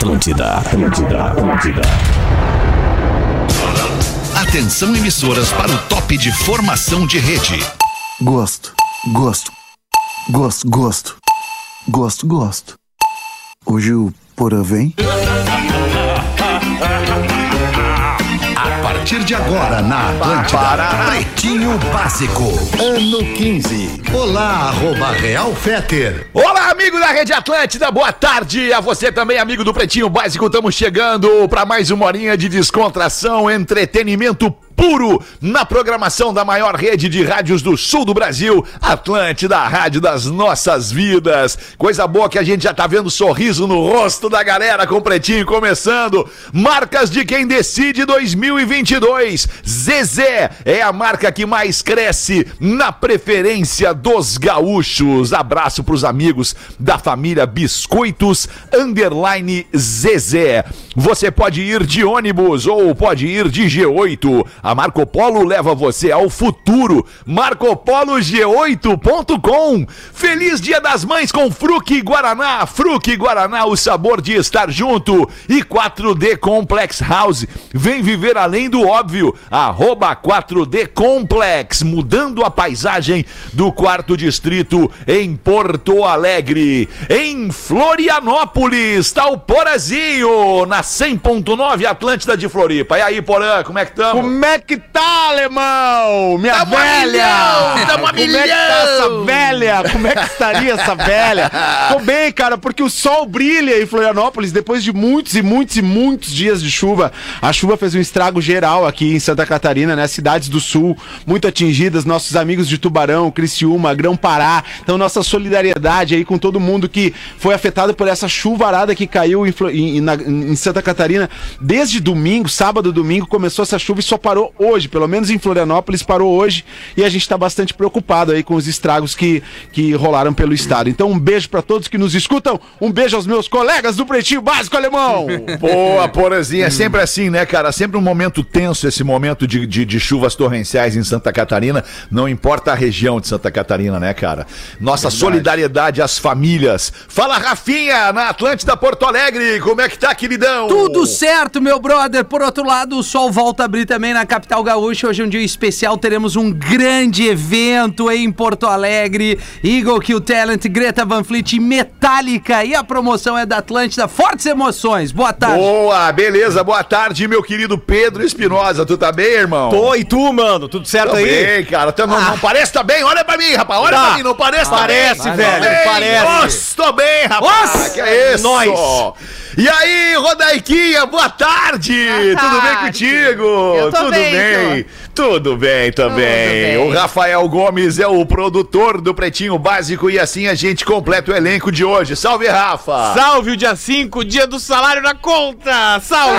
Atlântida, Atlântida, Atlântida. Atenção emissoras para o top de formação de rede. Gosto, gosto, gosto, gosto, gosto, gosto. Hoje o Porã vem? A partir de agora na Atlântida, Pretinho Básico, ano 15. Olá, arroba Real Feter. Olá, amigo da Rede Atlântida, boa tarde a você também, amigo do Pretinho Básico. Estamos chegando para mais uma horinha de descontração, entretenimento puro na programação da maior rede de rádios do sul do Brasil, Atlântida, a rádio das nossas vidas. Coisa boa que a gente já tá vendo sorriso no rosto da galera com Pretinho começando. Marcas de quem decide 2022. Zezé é a marca que mais cresce na preferência dos gaúchos. Abraço pros amigos da família Biscoitos Underline Zezé. Você pode ir de ônibus ou pode ir de G8. A Marco Polo leva você ao futuro. MarcoPoloG8.com. Feliz Dia das Mães com Fruque Guaraná. Fruque Guaraná, o sabor de estar junto. E 4D Complex House. Vem viver além do óbvio. Arroba 4D Complex. Mudando a paisagem do quarto distrito em Porto Alegre. Em Florianópolis, está o Porazinho. Na 100.9 Atlântida de Floripa. E aí, Porã, como é que estamos? Como é que tá, alemão? Minha Tamo a velha! milhão, tamo a Como é que tá essa milhão! velha? Como é que estaria essa velha? Tô bem, cara, porque o sol brilha em Florianópolis depois de muitos e muitos e muitos dias de chuva. A chuva fez um estrago geral aqui em Santa Catarina, né? Cidades do sul muito atingidas, nossos amigos de Tubarão, Criciúma, Grão Pará. Então, nossa solidariedade aí com todo mundo que foi afetado por essa chuvarada que caiu em, em- na- em Santa Catarina. Desde domingo, sábado, domingo, começou essa chuva e só parou hoje, pelo menos em Florianópolis parou hoje e a gente tá bastante preocupado aí com os estragos que, que rolaram pelo estado. Então um beijo pra todos que nos escutam, um beijo aos meus colegas do Pretinho Básico Alemão. Boa, Porazinha. É sempre assim, né, cara? Sempre um momento tenso esse momento de, de, de chuvas torrenciais em Santa Catarina. Não importa a região de Santa Catarina, né, cara? Nossa solidariedade às famílias. Fala, Rafinha, na Atlântida Porto Alegre. Como é que tá, queridão? Tudo certo, meu brother. Por outro lado, o sol volta a abrir também na capital gaúcha. Hoje é um dia especial. Teremos um grande evento em Porto Alegre. Eagle Kill Talent, Greta Van Fleet e Metallica. E a promoção é da Atlântida. Fortes emoções. Boa tarde. Boa, beleza. Boa tarde, meu querido Pedro Espinosa. Tu tá bem, irmão? Tô, e tu, mano? Tudo certo Tô aí? bem, cara. Tá- não, não parece tá bem? Olha pra mim, rapaz. Olha Tá. pra mim. Não parece tá Parece, bem? velho, Tô bem. parece. Nossa, tô bem, rapaz. Nossa, que é isso? nós. E aí, Rodaiquinha, boa tarde. Tudo bem tarde. contigo? Eu tô Tudo bem, bem? Tudo bem também. bem. O Rafael Gomes é o produtor do Pretinho Básico e assim a gente completa o elenco de hoje. Salve, Rafa. Salve o dia 5, dia do salário na conta! Salve!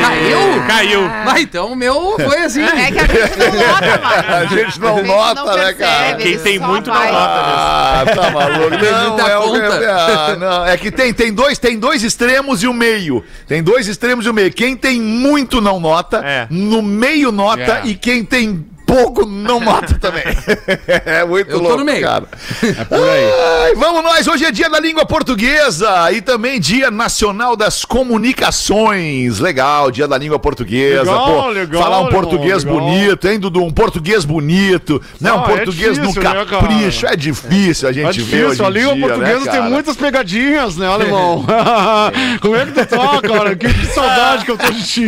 Caiu? Caiu! Ah, então o meu foi assim. É que a gente não nota, mano. A gente não nota, né, cara? Quem tem muito não vai. nota. Ah, tá maluco. Não, muita é, o- conta. é, ah, não, é que tem, tem, dois, tem dois extremos e o meio. Tem dois extremos e o meio. Quem tem muito não nota, É. no meio nota É. e quem tem pouco não nota também. é muito Eu tô louco, no meio. cara. Ai, vamos nós, hoje é dia da língua portuguesa e também dia nacional das comunicações. Legal, dia da língua portuguesa. Legal, legal, falar um português legal. bonito, hein, Dudu? Um português bonito, né? Um Ah, é português difícil, no né, capricho. É difícil a gente É ver hoje difícil, a língua dia, portuguesa né, tem muitas pegadinhas, né, alemão? Como é que tu tá, cara? Que, que saudade que eu tô de ti.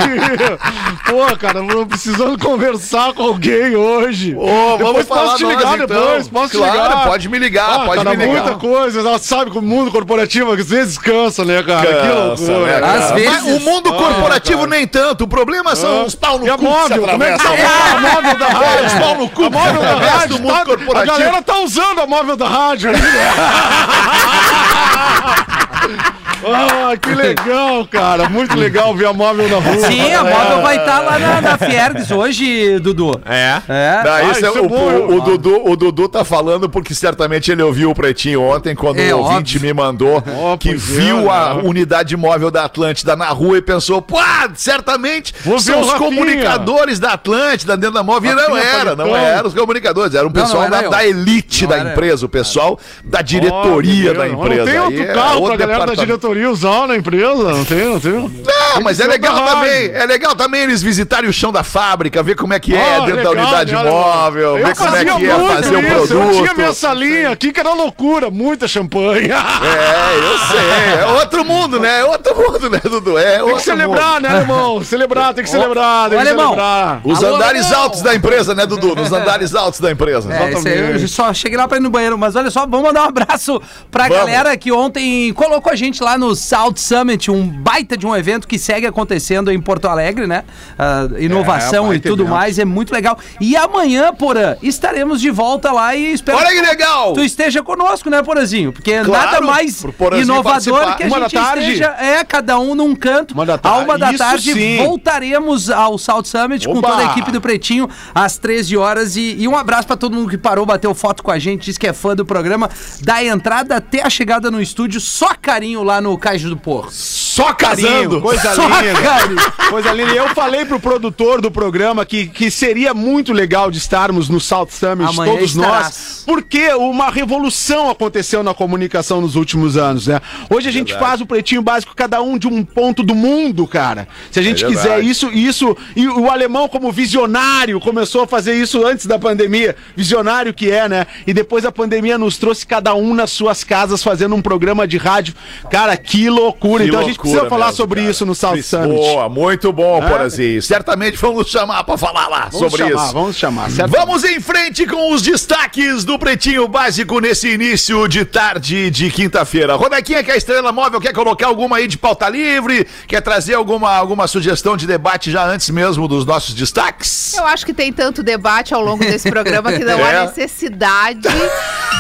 Pô, cara, eu tô precisando conversar com alguém hoje. Ô, vamos depois falar posso te nós, ligar então. depois, posso Claro, te ligar. pode me ligar, Ah, pode cara, me ligar. muita coisa, ela sabe que o mundo corporativo às vezes cansa, né, cara? que Cansa, loucura. né, cara? Às vezes. Mas o mundo corporativo nem tanto. O problema são os pau no E a cu que se móvel, como é que tá a móvel da rádio? Os pau no cu A que móvel da rádio, do mundo tá- a corporativo. galera tá usando a móvel da rádio aí? Ah, que legal, cara. Muito legal ver a móvel na rua. Sim, a móvel vai estar lá na, na Fiergs hoje, Dudu. É? É. Não, Ah, isso é- isso é o, o-? Dudu, o Dudu tá falando porque certamente ele ouviu o Pretinho ontem, quando É, o ouvinte óbvio. me mandou que é, viu a né? unidade móvel da Atlântida na rua e pensou, pô, certamente Vou são os Rafinha. comunicadores da Atlântida dentro da móvel. E não Rafinha era, não era os comunicadores, era um Não, pessoal não era da, da elite Não da era empresa, o pessoal da diretoria da empresa. Não tem Aí outro é carro pra galera da diretoria usar, lá na empresa, não tem, não tem. Não, mas é legal também. É legal também eles visitarem o chão da fábrica, ver como é que é Ah, dentro da legal, unidade né? móvel, Eu ver como é que é fazer o isso, Eu tinha minha produto. salinha aqui que era loucura, muita champanhe. É, eu sei. É outro mundo, né? É outro mundo, né, Dudu? É Tem que celebrar, mundo. né, alemão? Celebrar, tem que celebrar, tem que alemão. celebrar. Os Alô, andares altos da empresa, né, Dudu? Nos andares altos da empresa. É, aí, eu só cheguei lá pra ir no banheiro, mas olha só, vamos mandar um abraço pra Vamos. galera que ontem colocou a gente lá no South Summit, um baita de um evento que segue acontecendo em Porto Alegre, né? Ah, inovação É, e tudo evento. mais, é muito legal. E amanhã, Porã, estaremos de volta lá e espero Olha que legal! tu esteja conosco, né, Porazinho? Porque Claro, nada mais inovador participar. que a Uma gente esteja, é, cada um num canto. Uma da A uma da Isso tarde sim. voltaremos ao South Summit com toda a equipe do Pretinho às 13 horas. E, e um abraço pra todo mundo que parou, bateu foto com a gente, disse que é fã do programa. Da entrada até a chegada no estúdio, só carinho lá no Caixa do Porro. Só Carinho, casando. coisa Só linda. carinho. Coisa linda. E eu falei pro produtor do programa que, que seria muito legal de estarmos no South Summit, Amanhã todos estarás. nós, porque uma revolução aconteceu na comunicação nos últimos anos, né? Hoje a gente faz o pretinho básico, cada um de um ponto do mundo, cara. Se a gente É quiser verdade. isso, isso. E o alemão, como visionário, começou a fazer isso antes da pandemia. Visionário que é, né? E depois a pandemia nos trouxe cada um nas suas casas fazendo um programa de rádio. Cara, que loucura. Que então a gente loucura precisa falar mesmo, sobre cara. isso no South Summit. Boa, muito bom, É? Porazinho. Certamente vamos chamar pra falar lá Vamos sobre chamar, isso. vamos chamar, certo? Vamos em frente com os destaques do Pretinho Básico nesse início de tarde de quinta-feira. Rodaquinha, que é a Estrela Móvel, quer colocar alguma aí de pauta livre? Quer trazer alguma, alguma sugestão de debate já antes mesmo dos nossos destaques? Eu acho que tem tanto debate ao longo desse programa que não É. há necessidade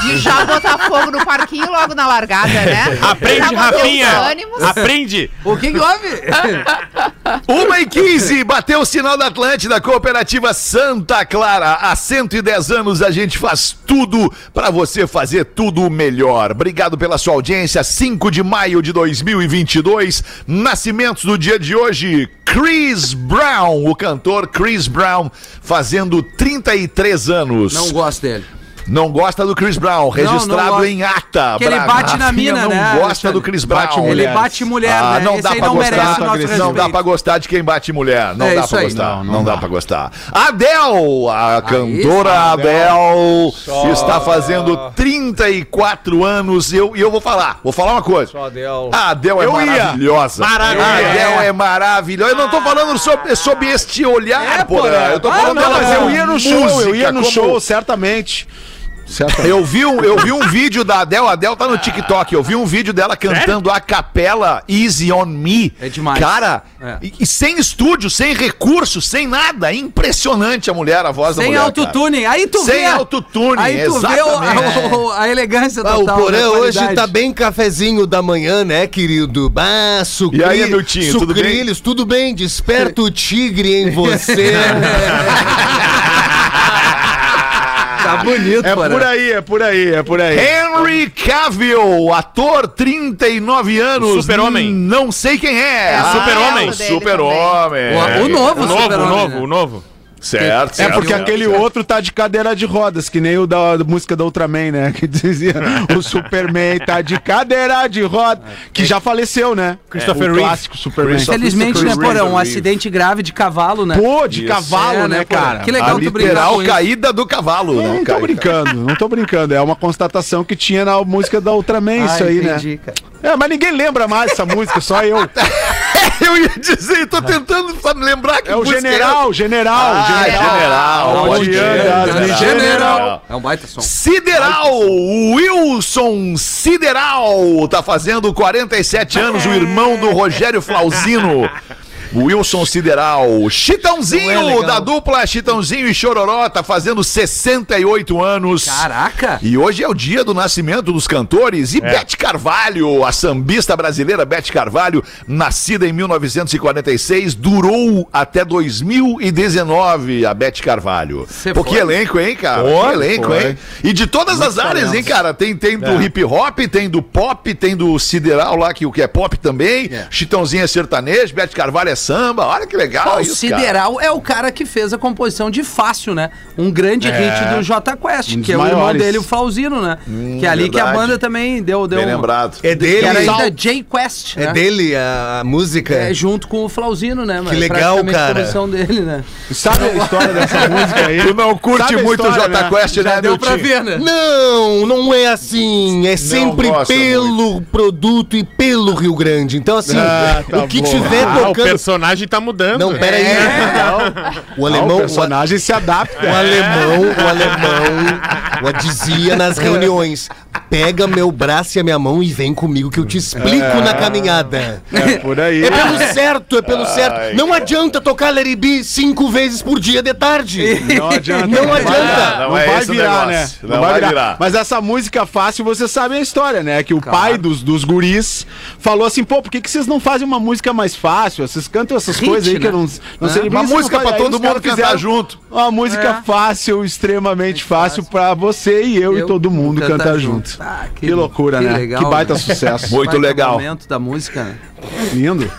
de já botar fogo no parquinho logo na largada, né? Aprende, Rafinha! ânimos. O que, que houve? Uma e 15, bateu o sinal da Atlântida, Cooperativa Santa Clara. Há 110 anos a gente faz tudo pra você fazer tudo melhor. Obrigado pela sua audiência. 5 de maio de 2022, nascimentos do dia de hoje. Chris Brown, o cantor Chris Brown, fazendo 33 anos. Não gosto dele. Não gosta do Chris Brown, registrado gosto. em ata. Que ele bate na Rafinha mina, não né, gosta Alexandre? do Chris Brown. Bate Ele bate mulher, Ah, né? não Esse dá pra não gostar. Não dá pra gostar de quem bate mulher. Não É dá pra aí. gostar. Não, Não, não dá dá. pra gostar. Adele, a cantora Adele, está fazendo 34 anos. E eu, eu vou falar, vou falar uma coisa. A Adele é Eu ia. maravilhosa. Maravilhosa. A Adele é maravilhosa. Eu não tô falando sobre, sobre este olhar, É, porra. Eu tô Ah, falando não, dela Mas eu ia no show, eu ia no show, certamente. Certamente. eu vi, um, eu vi um vídeo da Adele, a Adele tá no TikTok. Eu vi um vídeo dela cantando a capela Easy on Me. É demais. Cara, É. e, e sem estúdio, sem recurso, sem nada. Impressionante a mulher, a voz da Sem mulher. autotune. Aí tu Sem vê. autotune, Aí tu vê o- exatamente. o- a elegância Ah, o total. Porã da hoje tá bem cafezinho da manhã, né, querido? Ah, sucri... E aí, Miltinho, tudo bem? sucrilhos, tudo bem? Desperta o tigre em você. Tá bonito, É por aí, é por aí, é por aí. Henry Cavill, ator, 39 anos. Super-homem. Não sei quem é. É, Ah, Super-homem. o Super-Homem. O, o novo, O novo, o Super-Homem, novo, né? o novo. Certo, É certo, porque certo, aquele certo. outro tá de cadeira de rodas, que nem o da, da música da Ultraman, né? Que dizia o Superman tá de cadeira de rodas, que já faleceu, né? Christopher o Reeve. clássico Superman. Infelizmente, né, Reeve. Porã? Um acidente grave de cavalo, né? Pô, de Isso. cavalo, É, né, né, cara? Que legal A tu brincar literal com caída do cavalo, né? Não tô brincando, não tô brincando. É uma constatação que tinha na música da Ultraman, Ah, isso aí, entendi, né? cara. É, mas ninguém lembra mais essa música, só eu. Eu ia dizer, tô tentando sabe, lembrar que É o música general, general, Ah, general. general. Pode crer. anda, general. É um baita som. Sideral, Wilson Sideral, tá fazendo 47 anos, o irmão do Rogério Flauzino. Wilson Sideral, é Chitãozinho, legal. da dupla Chitãozinho e Chororó, tá fazendo 68 anos. Caraca! E hoje é o dia do nascimento dos cantores. E Bete Carvalho, a sambista brasileira Bete Carvalho, nascida em 1946, durou até 2019 a Bete Carvalho. Cê Pô, que elenco, hein, cara? Foi, que elenco, foi. hein? E de todas as áreas, hein, cara? Tem, tem do hip hop, tem do pop, tem do sideral lá, que o que é pop também. É. Chitãozinho é sertanejo, Bete Carvalho é samba. Olha que legal Pô, o isso, cara. Sideral é o cara que fez a composição de Fácil, né? Um grande hit do J Quest, Um que é o irmão dele, o Flauzino, né? que é ali que a verdade. banda também deu. deu Bem um- lembrado. É Que dele, era Sal- ainda J Quest, é né? dele a música. É, junto com o Flauzino, né? Mas legal, cara. a composição dele, né? Sabe a história dessa música aí? Tu não curte Sabe muito o história, J né? Quest, né, Deu pra ver, né? Não, não é assim. É sempre pelo produto e pelo Rio Grande. Então, assim, Ah, tá o que bom. tiver Ah, o tocando. Personagem tá mudando. Não, peraí. O Ah, alemão. o personagem se adapta. O alemão, o alemão, o dizia nas reuniões: pega meu braço e a minha mão e vem comigo que eu te explico na caminhada. É por aí. É pelo certo, é pelo certo. Não adianta tocar Larry B cinco vezes por dia de tarde. Não adianta. Não vai adianta. virar, Não, Não é vai virar, né? Não vai virar. Mas essa música fácil, você sabe a história, né? Que o pai dos, dos guris falou assim, pô, por que, que vocês não fazem uma música mais fácil? Vocês cantam essas Hit, coisas aí que eu né? não, não sei. Uma música pra todo mundo cantar junto. Uma música fácil, extremamente fácil, pra você e eu, e todo mundo cantar, junto. Ah, Que loucura, né? legal, que baita né? sucesso. Muito Baita legal. momento da música, né? Lindo.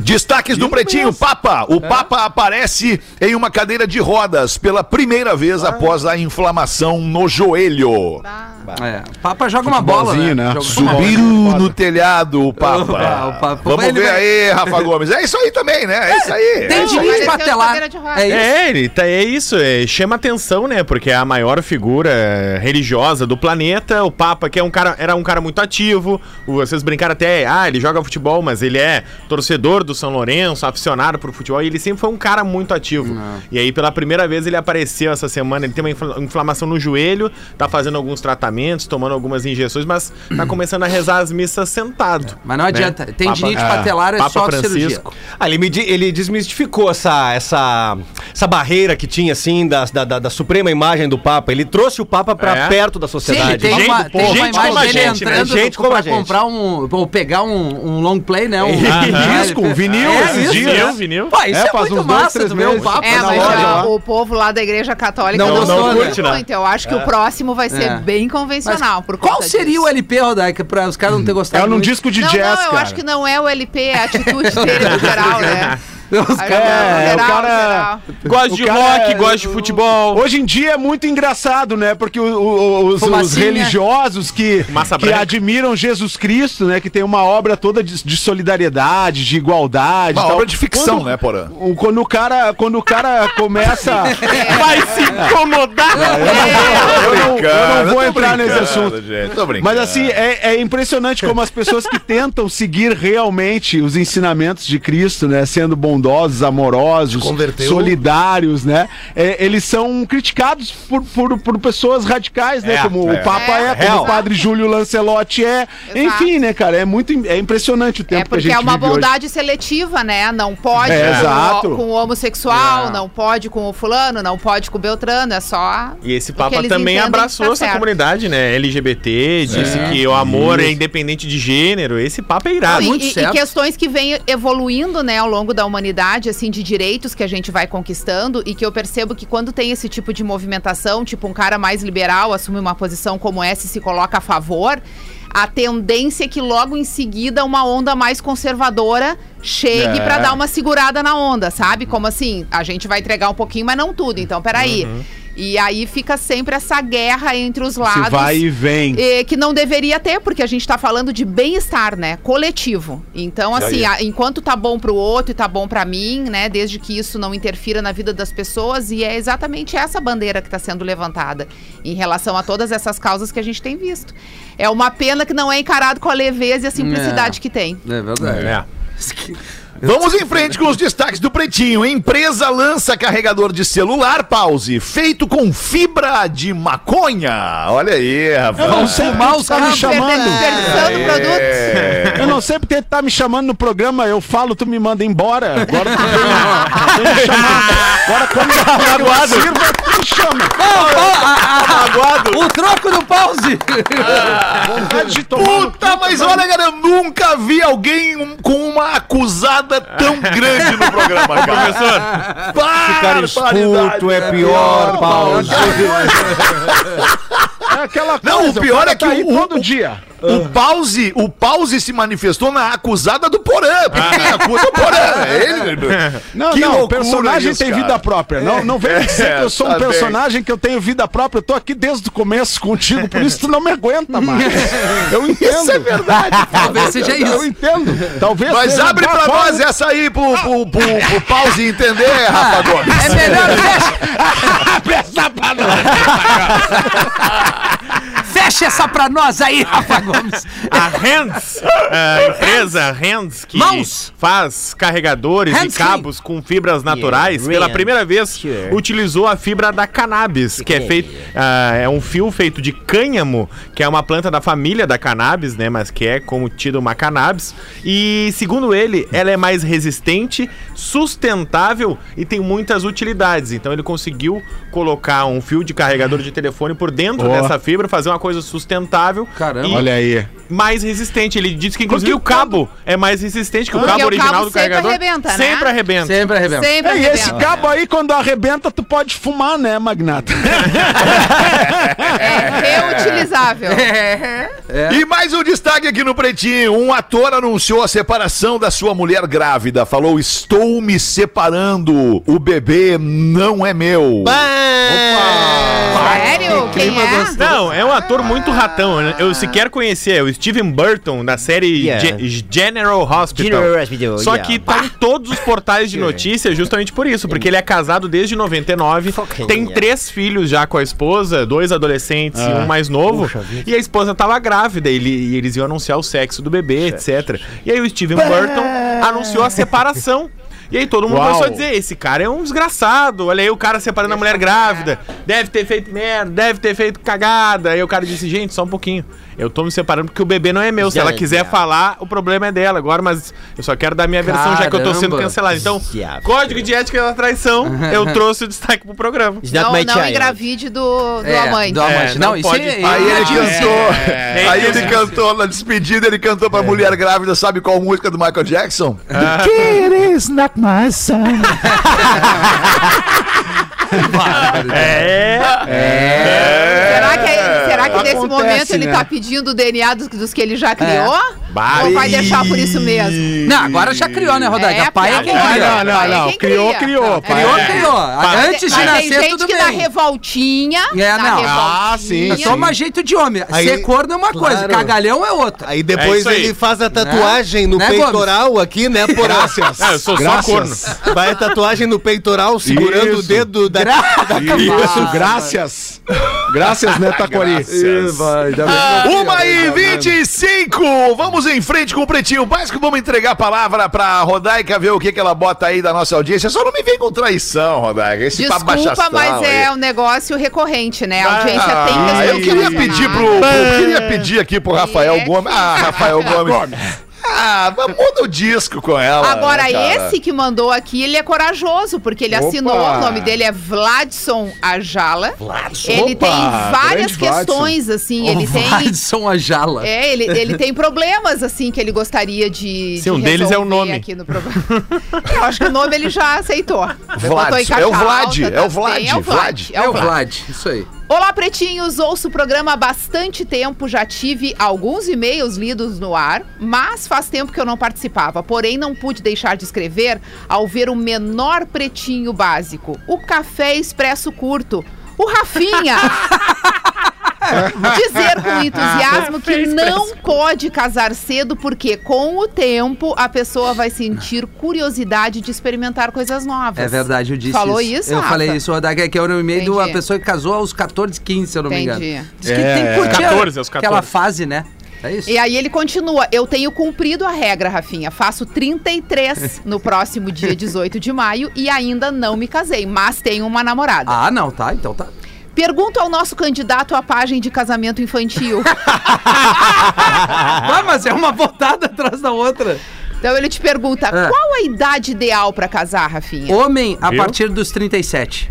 Destaques do Pretinho Papa. O Papa aparece em uma cadeira de rodas pela primeira vez após a inflamação no joelho. É. Papa joga uma bola, né? Né? Joga- Subiu no telhado o Papa. Opa, o Papa. Vamos Ele ver vai- aí, Rafa Gomes. É isso aí também, né? É isso aí. Tem É isso aí. dinheiro de patelar. cadeira de rodas. É isso. É, ele tá, é isso, é, chama atenção, né? Porque é a maior figura religiosa do planeta. O Papa, que é um cara, era um cara muito ativo. o- Vocês brincaram até, ah, ele joga futebol, mas ele é torcedor do São Lourenço, aficionado por futebol. E ele sempre foi um cara muito ativo. E aí, pela primeira vez, ele apareceu essa semana. Ele tem uma infla- inflamação no joelho, tá fazendo alguns tratamentos, tomando algumas injeções, mas tá começando a rezar as missas sentado. Mas não adianta. Tem Papa- dinheiro de é, patelar, é Papa só. Francisco. Ah, ele, me ele desmistificou essa, essa, essa barreira que tinha, assim, da, da, da- da suprema imagem do Papa. Ele trouxe o Papa pra É. perto da Sim, sociedade. tem Gente uma, tem uma Gente como a imagem dele gente, né? entrando Gente como pra a gente. comprar um... Ou pegar um, um long play, né? Um, Um disco, um vinil, É, esses isso, dias. Vinil, vinil. Pô, isso É, é, faz muito uns dois, massa, o meses. Papa É, mas já o povo lá da igreja católica Não não, gostou, né? curte, né? muito. Eu acho que o próximo vai ser É. bem convencional. por Qual seria disso. o LP, Rodaica, pra os caras não terem gostado É num muito? disco de Não, jazz, não, eu cara. acho que não é o LP, é a atitude dele no geral, né? Os caras- É, no o cara- geral. Gosta de rock, é- gosta de futebol. Hoje em dia é muito engraçado, né? Porque o- o- os, os religiosos que, que admiram Jesus Cristo, né? Que tem uma obra toda de, de solidariedade, de igualdade. Uma tal. obra de ficção, Quando- né, Porã? o- Quando o cara, quando o cara começa. Vai se incomodar. eu não, eu não vou entrar nesse assunto. Gente. Mas assim, é, é impressionante como as pessoas que tentam seguir realmente os ensinamentos de Cristo, né? Sendo bondosos, amorosos, solidários, né? é, eles são criticados por, por, por pessoas radicais, né? É, como é. o Papa é, É, como real. o Padre Júlio Lancelotti é. Exato. Enfim, né, cara? É muito é impressionante o tempo É que a porque gente é uma vive hoje. bondade seletiva, né? Não pode É, com, o, com o homossexual, não pode com o fulano, não pode com o Beltrano, é só. E esse Papa também abraçou tá essa certo. comunidade, né? LGBT, disse que o amor é independente de gênero. Esse Papa é irado. Não, e- muito e, e certo. questões que vêm evoluindo, né, ao longo da humanidade, assim, de direitos que a gente vai conquistando e que eu percebo que quando tem esse tipo de movimentação, tipo um cara mais liberal assume uma posição como essa e se coloca a favor, a tendência é que logo em seguida uma onda mais conservadora chegue É. pra dar uma segurada na onda, sabe? Como assim, a gente vai entregar um pouquinho, mas não tudo. Então, peraí. E aí fica sempre essa guerra entre os lados. Se vai e vem. Eh, que não deveria ter, porque a gente tá falando de bem-estar, né? Coletivo. Então, assim, a- enquanto tá bom pro outro e tá bom pra mim, né? Desde que isso não interfira na vida das pessoas, e é exatamente essa bandeira que tá sendo levantada em relação a todas essas causas que a gente tem visto. É uma pena que não é encarado com a leveza e a simplicidade É. que tem. É verdade. É. Vamos em frente com os destaques do Pretinho. Empresa lança carregador de celular, pause, feito com fibra de maconha. Olha aí, rapaz. Eu não sei por que os tá me chamando. É. Eu não sei porque tu tá me chamando no programa, eu falo, tu me manda embora. Agora tu vem, vem me chamar. Agora quando eu sirva, tu me chama. O troco do pause! Vontade de tomar no Puta, mas olha, cara, eu nunca vi alguém com uma acusada tão grande no programa, cara. Professor, Ficar escuto é pior, Paulo. É aquela coisa. Não, o pior cara é que tá o- todo o- dia. o pause, o pause se manifestou na acusada do Porã. Porque quem acusa é o Porã. É ele. Não, Que não, o personagem isso, tem cara. vida própria. Não, não vem dizer que eu sou um tá. Personagem que eu tenho vida própria. Eu tô aqui desde o começo contigo, por isso tu não me aguenta mais. Eu entendo. Isso é verdade. Talvez seja Eu isso. entendo. Talvez Mas seja abre pra forma- nós essa aí pro, pro, pro, pro pause entender, Rafa Gomes. É melhor fecha. Fecha essa pra nós aí, Rafa Gomes. A Hands, a empresa Hands, que Mãos. faz carregadores Hands e cabos com fibras naturais, pela primeira vez utilizou a fibra da cannabis, que é feito ah, é um fio feito de cânhamo, que é uma planta da família da cannabis, né, mas que é como tido uma cannabis. E segundo ele, ela é mais resistente, sustentável e tem muitas utilidades. Então ele conseguiu colocar um fio de carregador de telefone por dentro Ó. dessa fibra, fazer uma coisa sustentável. Caramba. e Olha aí. mais resistente. Ele disse que inclusive Porque o cabo é mais resistente que o cabo o original cabo do sempre carregador. arrebenta, né? Sempre arrebenta. Sempre arrebenta. Sempre É, e esse cabo aí, quando arrebenta, tu pode fumar, né, Magnata? É reutilizável. E mais um destaque aqui no Pretinho. Um ator anunciou a separação da sua mulher grávida. Falou: Estou me separando. O bebê não é meu. Sério? Quem é? Não, é um ator muito ratão. né? Eu sequer conhecia. É o Steven Burton, da série Yeah. Ge- General Hospital. General Hospital, Só yeah. que tá em todos os portais de notícia justamente por isso. Porque ele é casado desde 99, Fucking tem yeah. três filhos já com a esposa, dois adolescentes e um mais novo. E a esposa tava grávida ele, e eles iam anunciar o sexo do bebê, etc. E aí o Steven Burton anunciou a separação. E aí todo mundo Uau. começou a dizer, esse cara é um desgraçado. Olha aí o cara separando a mulher grávida. Deve ter feito merda, deve ter feito cagada. Aí o cara disse, gente, só um pouquinho. Eu tô me separando porque o bebê não é meu. Se ela quiser falar, o problema é dela agora, mas eu só quero dar minha versão, já que eu tô sendo Caramba. cancelado. Então, código de ética da traição, eu trouxe o destaque pro programa. Não, não engravide do, do É, amante. do amante. É, não, não isso pode- é, Aí ele cantou. É, aí ele é. cantou na despedida, ele cantou pra mulher grávida, sabe qual música do Michael Jackson? Ah. It is not my son. É. Será que, é- será que nesse momento ele né? tá pedindo o DNA dos, dos que ele já criou? Bah, Ou vai deixar por isso mesmo? Não, agora já criou, né, Rodaica? É, pai é quem cria. Não, não, Pai é não. quem Criou, criou. pai. Criou, É. criou. Antes de Mas tem nascer, gente tudo que na bem. revoltinha. É, na não. Ah, sim, É só mais jeito de homem. Aí- Ser corno é uma coisa, Claro. cagalhão é outra. Aí É depois aí. ele faz a tatuagem no Né, peitoral aqui, né, por Graças. Ah, eu sou Graças. só corno. Vai a tatuagem no peitoral, segurando Isso. o dedo da. Isso, graças. Graças, né, Taquari? Uma e 25! Vamos em frente com o Pretinho Básico. Vamos entregar a palavra pra Rodaica ver o que, que ela bota aí da nossa audiência. Só não me vem com traição, Rodaica. Esse Desculpa, mas é aí. um negócio recorrente, né? A audiência tem Ah, questões eu queria pedir pro, pro- queria pedir aqui pro Rafael É. Gomes. Ah, Rafael Gomes. Ah, muda o disco com ela. Agora, né, esse que mandou aqui, ele é corajoso, porque ele Opa! assinou, o nome dele é Vladson Ajala. Ele Opa, tem várias grande Vladson. questões, assim, ele tem... Vadson Ajala. É, ele, ele tem problemas, assim, que ele gostaria de. Sim, de um deles é o nome. Aqui no programa. Eu acho que o nome ele já aceitou. Vladson. É o Vlad, alta, é o tá Vlad, É o Vlad. Vlad. É o Vlad, isso aí. Olá, pretinhos! Ouço o programa há bastante tempo, já tive alguns e-mails lidos no ar, mas faz tempo que eu não participava. Porém, não pude deixar de escrever ao ver o menor pretinho básico, o café expresso curto. O Rafinha! Dizer com entusiasmo que não pode casar cedo, porque com o tempo a pessoa vai sentir curiosidade de experimentar coisas novas. É verdade, eu disse Falou isso. isso, Eu Rafa? falei isso, Rodaica, que é o e-mail de uma Entendi. pessoa que casou aos 14, 15, se eu não me Entendi. engano. Diz que É. tem que curtir 14, aos 14. aquela fase, né? É isso? E aí ele continua, eu tenho cumprido a regra, Rafinha. Faço 33 no próximo dia 18 de maio e ainda não me casei, mas tenho uma namorada. Ah, não, tá, então tá. Pergunto ao nosso candidato à página de casamento infantil. Ah, mas é uma voltada atrás da outra. então ele te pergunta, É. qual a idade ideal pra casar, Rafinha? Homem a Viu? partir dos 37.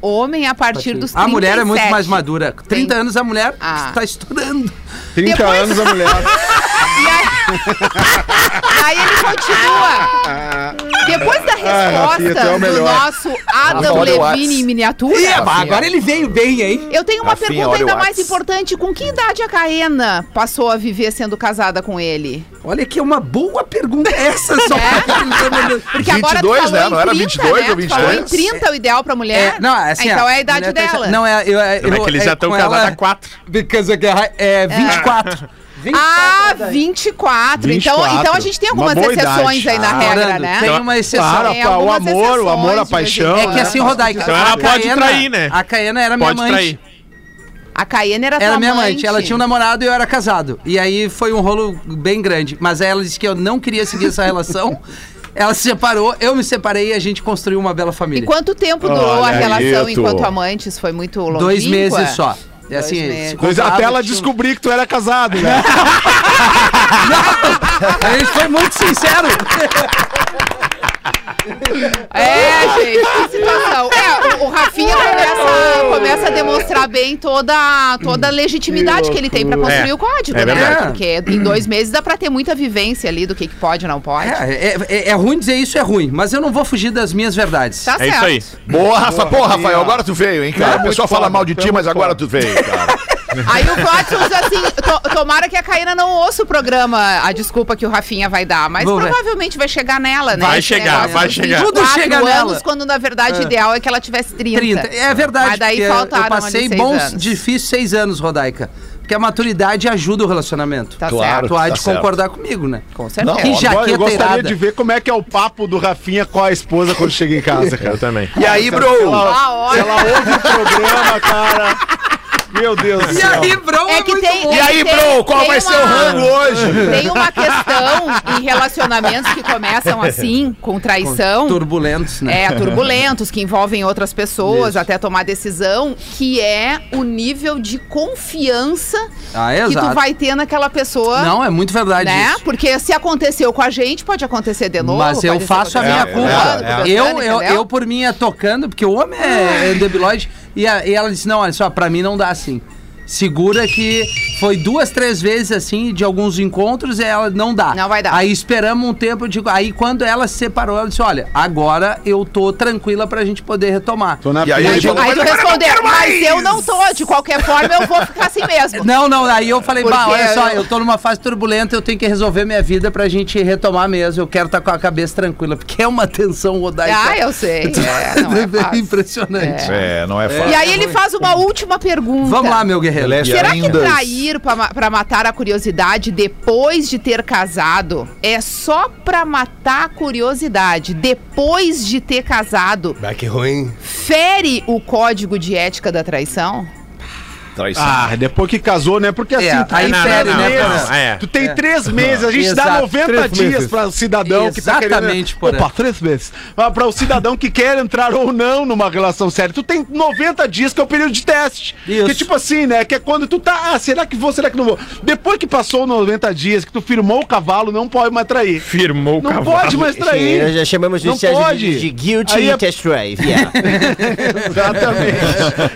Homem a partir dos 37. A mulher é muito mais madura. 30 Tem- anos a mulher Ah. está estourando. 30 Depois- anos a mulher. Aí, ele continua Depois da é resposta o do nosso Adam Levine em miniatura. Ih, agora ele veio bem, hein? Eu tenho uma Rafinha, pergunta ainda mais importante. Com que idade a Caena passou a viver sendo casada com ele? Olha que é uma boa pergunta essa, só É? Porque agora tu 22, falou né? Não era 30, 22 né? ou Tu falou em 23? 30 o ideal pra mulher. É, não, assim, então é a idade tá- dela. Não, é. Eu, eu, Não é que eles já estão casados há quatro. Because I get- é 24. 24 Ah, daí. 24. Então, 24. então a gente tem algumas exceções idade. aí na Ah, regra, Orlando, né? Tem uma exceção. Claro, Tem o algumas amor, o amor, a exceções, paixão. É que assim. Rodaica. Então ela a pode Caena- trair, né? A Caena era minha Pode mãe. trair. A Caiane era Era minha amante. amante. Ela tinha um namorado e eu era casado. E aí foi um rolo bem grande. Mas aí ela disse que eu não queria seguir essa relação. Ela se separou, eu me separei e a gente construiu uma bela E família. quanto tempo durou a Olha relação aí, enquanto amantes? Foi muito longínqua? Dois meses só. É Dois assim, meses. até ela tinha descobrir que tu era casado, né? A gente foi muito sincero. É, gente, que situação. É, o, o Rafinha começa, começa a demonstrar bem toda, toda a legitimidade que ele tem pra construir É, o código, é né? verdade. Porque em dois meses dá pra ter muita vivência ali do que, que pode e não pode. É, é, é- é ruim dizer isso, é ruim. Mas eu não vou fugir das minhas verdades. Tá É isso certo. aí. Boa, Rafa. Pô, Rafael, agora tu veio, hein, cara? É O pessoal fala mal de é ti, mas agora tu veio, cara. Aí o Watson diz assim: to- tomara que a Caína não ouça o programa, a desculpa que o Rafinha vai dar, mas Vou ver. provavelmente vai chegar nela, né? Vai Esse chegar, vai chegar. 24 Tudo chega anos, nela. quando na verdade o ideal é que ela tivesse 30. 30. É verdade. Mas daí faltaram Eu passei bons, anos. difíceis seis anos, Rodaica. Porque a maturidade ajuda o relacionamento. Tá Claro. certo. Tu há tá de certo. concordar comigo, né? Com certeza. Que Eu jaqueta gostaria irada. de ver como é que é o papo do Rafinha com a esposa quando chega em casa, cara. Eu também. E aí, bro? Ah, olha. Ela ouve o programa, cara. Meu Deus do E céu. aí, bro, É que tem- bom. E aí, bro, qual tem vai ser o uma- rango hoje? Tem uma questão em relacionamentos que começam assim, com traição. Turbulentos, né? É, turbulentos, que envolvem outras pessoas até tomar decisão, que é o nível de confiança Ah, que tu vai ter naquela pessoa. Não, é muito verdade né? isso. Porque se aconteceu com a gente, pode acontecer de novo. Mas eu faço a minha com culpa. com eu, Beltrano, eu, entendeu? eu, por mim, é tocando, porque o homem é debilóide. E, a- e ela disse: não, olha só, pra mim não dá assim. Segura que foi duas, três vezes assim, de alguns encontros, e ela não dá. Não vai dar. Aí esperamos um tempo, eu digo, aí quando ela se separou, ela disse: olha, agora eu tô tranquila pra gente poder retomar. Tô na E aí, falou, Aí tu não respondeu, mas mais! eu não tô, de qualquer forma eu vou ficar assim mesmo. Não, não, aí eu falei, bah, olha só, eu- tô numa fase turbulenta, eu tenho que resolver minha vida pra gente retomar mesmo. Eu quero estar com a cabeça tranquila, porque é uma tensão rodar Ah, eu sei. É, não é fácil. impressionante. É, não é fácil. E aí ele faz uma última pergunta. Vamos lá, meu guerreiro. Ele é Será ainda- que trair pra matar a curiosidade depois de ter casado é só pra matar a curiosidade depois de ter casado? Ah, que ruim. Fere o código de ética da traição? Traição. Ah, depois que casou, né? Porque assim, É, tu aí tem não, três não, não, meses. não, é. Tu tem É. três meses, a gente dá Exato, 90 três dias meses. para o cidadão que tá querendo. Exatamente. Opa, três meses. Para o cidadão que quer entrar ou não numa relação séria. Tu tem 90 dias que é o período de teste. Isso. Que tipo assim, né? Que é quando tu tá. Ah, será que vou, será que não vou? Depois que passou 90 dias, que tu firmou o cavalo, não pode mais trair. Firmou o Não cavalo. pode mais Sim, trair. nós já chamamos Não pode. de, de guilty Aí é- test drive. Yeah. Exatamente.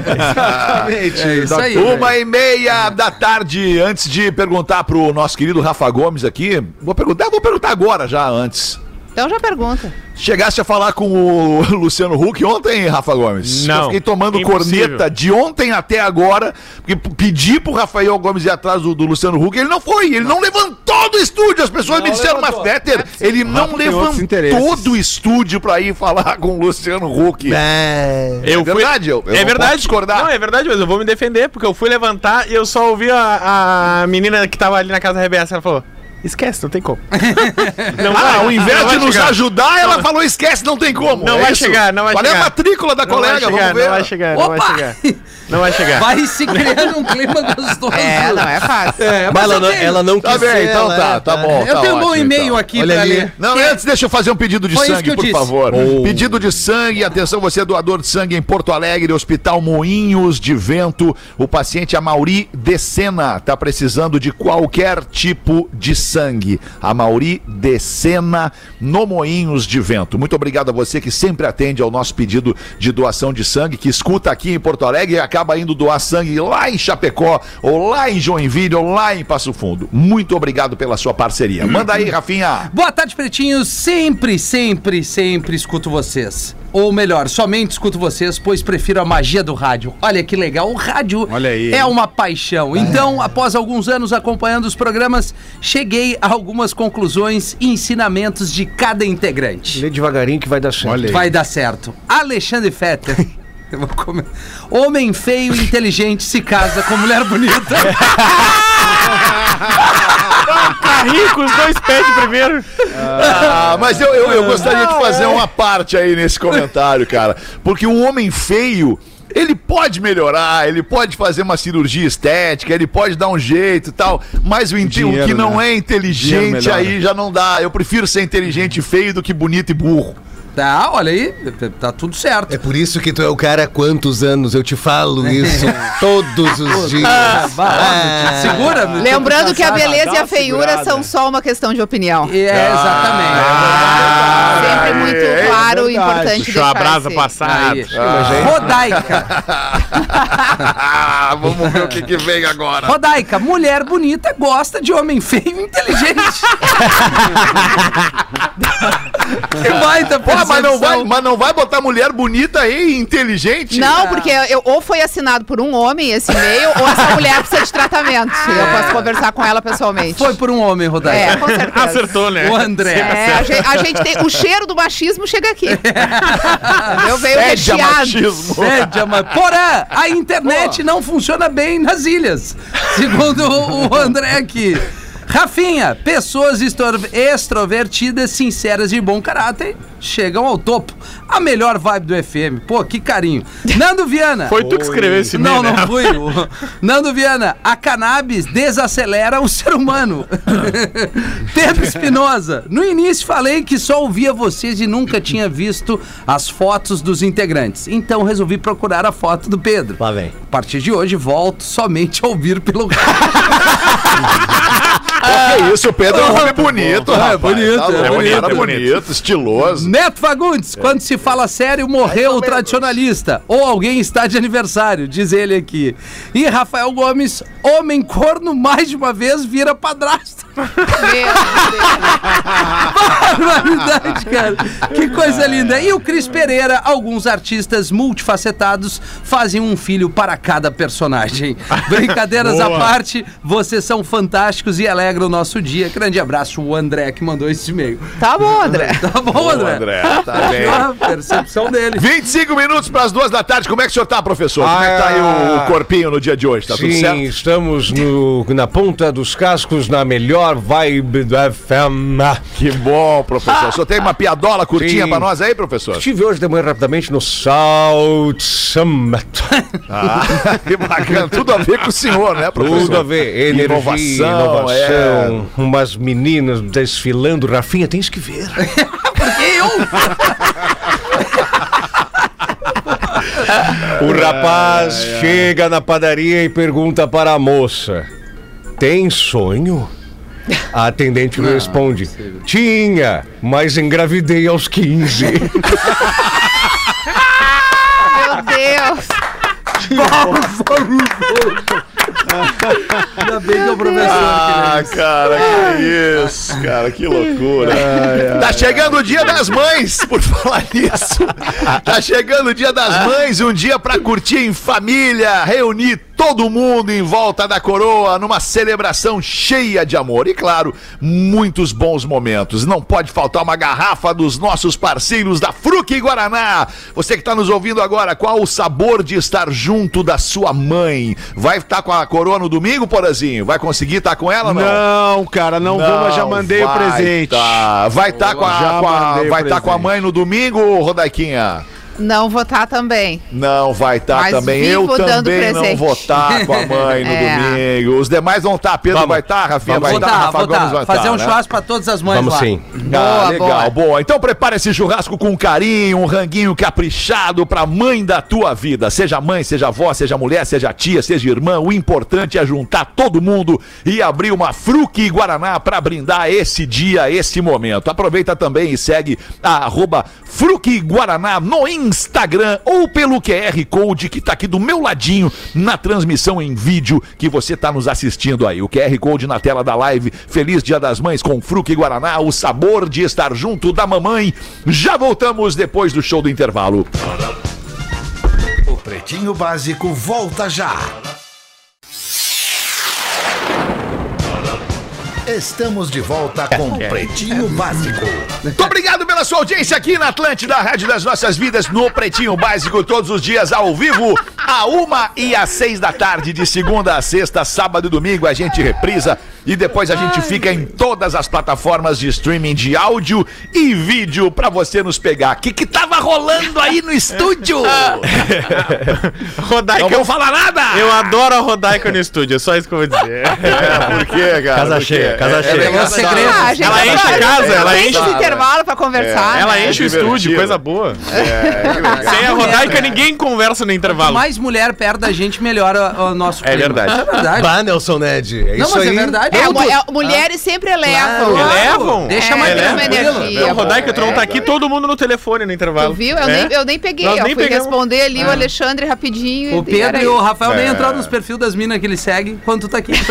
Exatamente. É isso aí. Uma e meia da tarde, antes de perguntar pro nosso querido Rafa Gomes aqui, vou perguntar, vou perguntar agora já antes. Então já pergunta. Chegaste a falar com o Luciano Huck ontem, Rafa Gomes? Não, Eu fiquei tomando impossível. corneta de ontem até agora, porque pedi pro Rafael Gomes ir atrás do, do Luciano Huck, ele não foi, ele não levantou do estúdio. As pessoas me disseram, mas Fetter, ele não Rafa levantou do estúdio pra ir falar com o Luciano Huck. É. Eu É fui- verdade, eu- eu é não verdade. posso discordar. Não, é verdade, mas eu vou me defender, porque eu fui levantar e eu só ouvi a, a menina que tava ali na casa da RBS. Ela falou: esquece, não tem como. não Ah, vai, ao invés não de nos chegar. ajudar, ela falou: esquece, não tem como. Não É vai isso? chegar, não vai Qual é a chegar. matrícula da Não colega? chegar, Vamos ver. Não vai chegar, não vai Opa! chegar. Não vai chegar. Vai se criando um clima gostoso. É, não é fácil. É, Mas ela não, ela não Tá quis bem, ser, então tá, é- tá bom. Eu tá tenho um bom ótimo, e-mail então. aqui Olha pra ali. ler. Não, Que- antes deixa eu fazer um pedido de Foi sangue, por disse. favor. Oh. Pedido de sangue, atenção, você é doador de sangue em Porto Alegre, Hospital Moinhos de Vento. O paciente Amauri Decena está precisando de qualquer tipo de sangue. Sangue. A Mauri de Sena, no Moinhos de Vento. Muito obrigado a você que sempre atende ao nosso pedido de doação de sangue, que escuta aqui em Porto Alegre e acaba indo doar sangue lá em Chapecó, ou lá em Joinville, ou lá em Passo Fundo. Muito obrigado pela sua parceria. Manda aí, Rafinha. Boa tarde, pretinhos. Sempre, sempre, sempre escuto vocês. Ou melhor, somente escuto vocês, pois prefiro a magia do rádio. Olha que legal, o rádio Olha aí, é uma paixão. Então, após alguns anos acompanhando os programas, cheguei a algumas conclusões e ensinamentos de cada integrante. Lê devagarinho que vai dar certo. Olha aí. Vai dar certo. Alexandre Fetter. Eu vou comer. Homem feio e inteligente se casa com mulher bonita. Carrinho com os dois pés primeiro. Ah, mas eu, eu, eu gostaria de fazer uma parte aí nesse comentário, cara. Porque o homem feio. Ele pode melhorar, ele pode fazer uma cirurgia estética, ele pode dar um jeito e tal, mas o, inte- o Dinheiro, que não né? é inteligente Dinheiro aí já não dá. Eu prefiro ser inteligente e feio do que bonito e burro. Tá, olha aí, tá tudo certo. É por isso que tu é o cara há quantos anos? Eu te falo isso todos os dias. Ah, vai, segura. tô Lembrando que a beleza e a feiura segurada. são só uma questão de opinião. É, exatamente. Sempre muito é claro verdade. importante Puxou a deixar brasa esse- passada. Aí. Rodaica. Ah, vamos ver o que, que vem agora. Rodaica, mulher bonita gosta de homem feio e inteligente. que baita Pô, mas não, vai, mas não vai botar mulher bonita e inteligente? Não, porque eu, ou foi assinado por um homem esse e-mail, ou essa mulher precisa de tratamento. Eu posso conversar com ela pessoalmente. Foi por um homem, Rodaica. É, com certeza. Acertou, né? O André. É, a gente, a gente tem. O cheiro do machismo chega aqui. Eu veio Fede a recheado. machismo. Fede a ma- Porã, a internet não funciona bem nas ilhas, segundo o André aqui. Rafinha, pessoas extrovertidas, sinceras e de bom caráter chegam ao topo. A melhor vibe do FM. Pô, que carinho. Nando Viana. Foi tu que escreveu esse Não, e-mail, não né? fui. O- Nando Viana, a cannabis desacelera o ser humano. Pedro Espinosa, no início falei que só ouvia vocês e nunca tinha visto as fotos dos integrantes. Então resolvi procurar a foto do Pedro. Lá vem. A partir de hoje, volto somente a ouvir pelo Que isso, o Pedro é um homem bonito, É, rapaz. bonito, Tá é louco, bonito, cara é bonito, estiloso. Neto Fagundes, quando se fala sério, morreu o tradicionalista. Ou alguém está de aniversário, diz ele aqui. E Rafael Gomes, homem corno, mais de uma vez vira padrasto. Meu. Barbaridade, cara. Que coisa linda. E o Cris Pereira, alguns artistas multifacetados fazem um filho para cada personagem. Brincadeiras à parte, vocês são fantásticos e alegram o nosso dia. Grande abraço, o André que mandou esse e-mail. Tá bom, André. Tá bom, André? André, tá bem. A percepção dele. 25 minutos para as duas da tarde. Como é que o senhor tá, professor? Como é que tá aí o, o corpinho no dia de hoje? Tá tudo Sim, certo? estamos no- na ponta dos cascos, na melhor vibe do FM. Que bom, professor. O senhor tem uma piadola curtinha pra nós aí, professor? Estive hoje de manhã rapidamente no South Summit. Ah, que bacana. Tudo a ver com o senhor, né, professor? Tudo a ver, energia, Inovação, é. inovação, umas meninas desfilando. Rafinha, tens que ver. O rapaz chega na padaria e pergunta para a moça: Tem sonho? A atendente responde: Tinha, mas engravidei aos 15. Meu Deus. Ainda bem que é o professor. Ah, cara, que isso, cara, que loucura. Tá chegando o dia das mães, por falar nisso. Tá chegando o dia das mães, um dia pra curtir em família, reunir todo mundo em volta da coroa, numa celebração cheia de amor. E claro, muitos bons momentos. Não pode faltar uma garrafa dos nossos parceiros da Fruc Guaraná. Você que tá nos ouvindo agora, qual o sabor de estar junto da sua mãe? Vai estar com a coroa no domingo, Porazinho? Vai conseguir estar com ela não? Não, cara, não, vou, mas já mandei o presente. tá. Vai estar com a, Já com a- o vai tá com a mãe no domingo, Rodaiquinha? Não votar também. Não vai estar Mas também. Eu também não vou estar com a mãe no É. domingo. Os demais vão estar. Pedro Vamos. vai estar, Rafinha vai estar, Votar, Rafa Gomes vai votar. estar. Fazer um né? churrasco pra todas as mães Vamos lá. sim. Ah, Boa, legal, boa. boa. Então prepare esse churrasco com carinho, um ranguinho caprichado pra mãe da tua vida. Seja mãe, seja avó, seja mulher, seja tia, seja irmã. O importante é juntar todo mundo e abrir uma Fruque Guaraná pra brindar esse dia, esse momento. Aproveita também e segue a arroba Fruque Guaraná no Instagram ou pelo QR Code que tá aqui do meu ladinho na transmissão em vídeo que você tá nos assistindo aí. O QR Code na tela da live. Feliz Dia das Mães com Fruque Guaraná, o sabor de estar junto da mamãe. Já voltamos depois do show do intervalo. O Pretinho Básico volta já. Estamos de volta com o Pretinho Básico. Muito obrigado pela sua audiência aqui na Atlântida, Rádio das Nossas Vidas, no Pretinho Básico, todos os dias ao vivo, a uma e às seis da tarde, de segunda a sexta, sábado e domingo, a gente reprisa e depois a gente fica em todas as plataformas de streaming de áudio e vídeo pra você nos pegar. O que, que tava rolando aí no estúdio? Rodaica. Não vou falar nada! Eu adoro a Rodaica no estúdio, é só isso que eu vou dizer. É, por quê, cara? Casa Por quê? cheia, casa É- é cheia. legal É segredo. Ah, Ela enche a casa, ela enche- esse intervalo pra conversar. Ela né? enche o estúdio, coisa boa. É. Sem a Rodaica, ninguém conversa no Quanto intervalo. mais mulher perto da gente, melhor o, o nosso É clima. verdade. É verdade. Bah, Nelson Ned. É Não, isso mas aí. é verdade. É, é, mulheres sempre elevam. Claro. Elevam? Deixa É, mais eleva uma tranquilo. energia. Não, Rodaica, tu não tá É, aqui, todo mundo no telefone no intervalo. Tu viu? Eu, É? nem, eu nem peguei. Nós eu nem fui pegamos. responder ali o Alexandre rapidinho. O Pedro e o. Rafael nem É. entraram nos perfis das minas que ele segue quando tu tá aqui.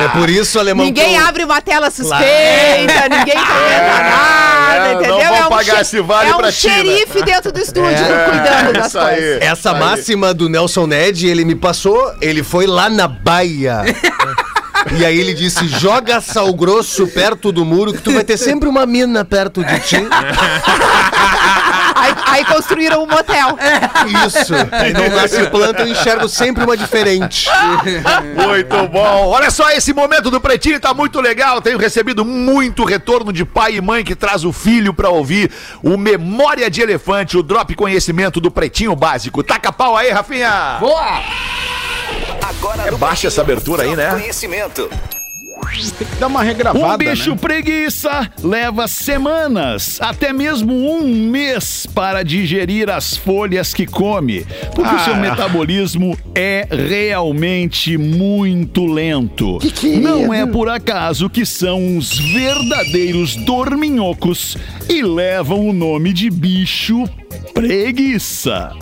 É por isso, alemão. Ninguém abre uma tela suspeita, ninguém comenta nada, é, não entendeu? vão é um, pagar esse vale é um pra ti, né? xerife dentro do estúdio cuidando das isso aí. coisas. Essa aí. máxima do Nelson Ned, ele me passou, ele foi lá na Baia. E aí ele disse: joga sal grosso perto do muro, que tu vai ter sempre uma mina perto de ti. Aí, aí construíram um motel. Isso. Aí não nasce planta, eu enxergo sempre uma diferente. Muito bom. Olha só, esse momento do Pretinho tá muito legal. Tenho recebido muito retorno de pai e mãe que traz o filho pra ouvir o Memória de Elefante, o Drop Conhecimento do Pretinho Básico. Taca pau aí, Rafinha. Boa! Agora É baixa essa abertura aí, né? Conhecimento. Dá uma regravada, Um bicho né? preguiça leva semanas, até mesmo um mês, para digerir as folhas que come, porque o seu metabolismo é realmente muito lento. Não é por acaso que são os verdadeiros dorminhocos e levam o nome de bicho preguiça.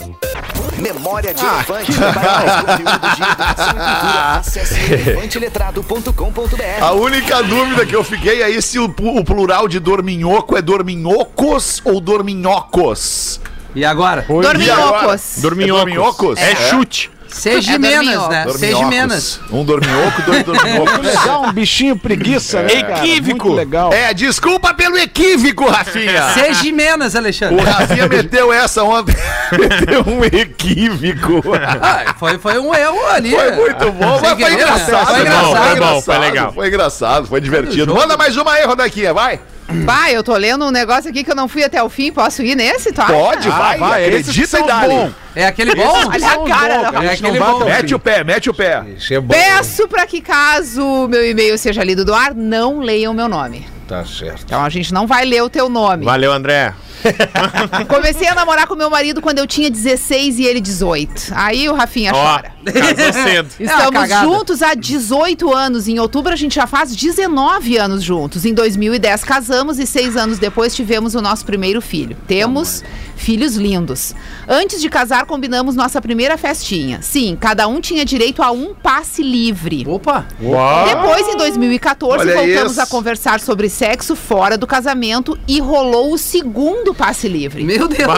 Memória de Elefante. E cultura, acesse elefanteletrado.com.br. A única dúvida que eu fiquei é se o, o plural de dorminhoco é dorminhocos ou dorminhocos. E agora? Dorminhocos. Dorminhocos. É dorminhocos? É, É. chute. Seja É menos, né? Seja menos. Um dorminhoco, dois dorminhocos. Legal, um bichinho preguiça, né? cara? Equívoco. Muito legal. É, desculpa pelo equívoco, Rafinha. Seja menos, O Alexandre. Rafinha meteu essa ontem. meteu um equívoco. Ah, foi, foi um erro ali. Foi muito bom, Sem mas foi querer, engraçado. Foi não, engraçado. Foi bom, foi legal. Foi engraçado, foi divertido. Manda mais uma aí, Rodaquinha, vai. Vai, eu tô lendo um negócio aqui que eu não fui até o fim. Posso ir nesse, acha? Pode, vai, vai, esses acredita são e dá bons. É aquele bom? Olha a cara. da- É aquele bom. Mete o pé, mete o pé. Isso é bom. Peço pra que caso meu e-mail seja lido do ar, não leiam meu nome. Tá certo. Então a gente não vai ler o teu nome. Valeu, André. Comecei a namorar com meu marido quando eu tinha 16 e ele 18. Aí o Rafinha Ó, chora. casou cedo. É Estamos juntos há 18 anos. Em outubro a gente já faz 19 anos juntos. Em 2010 casamos e seis anos depois tivemos o nosso primeiro filho. Temos filhos lindos. Antes de casar, combinamos nossa primeira festinha. Sim, cada um tinha direito a um passe livre. Opa! Depois, em 2014, Olha voltamos isso. a conversar sobre sexo fora do casamento e rolou o segundo passe livre. Meu Deus!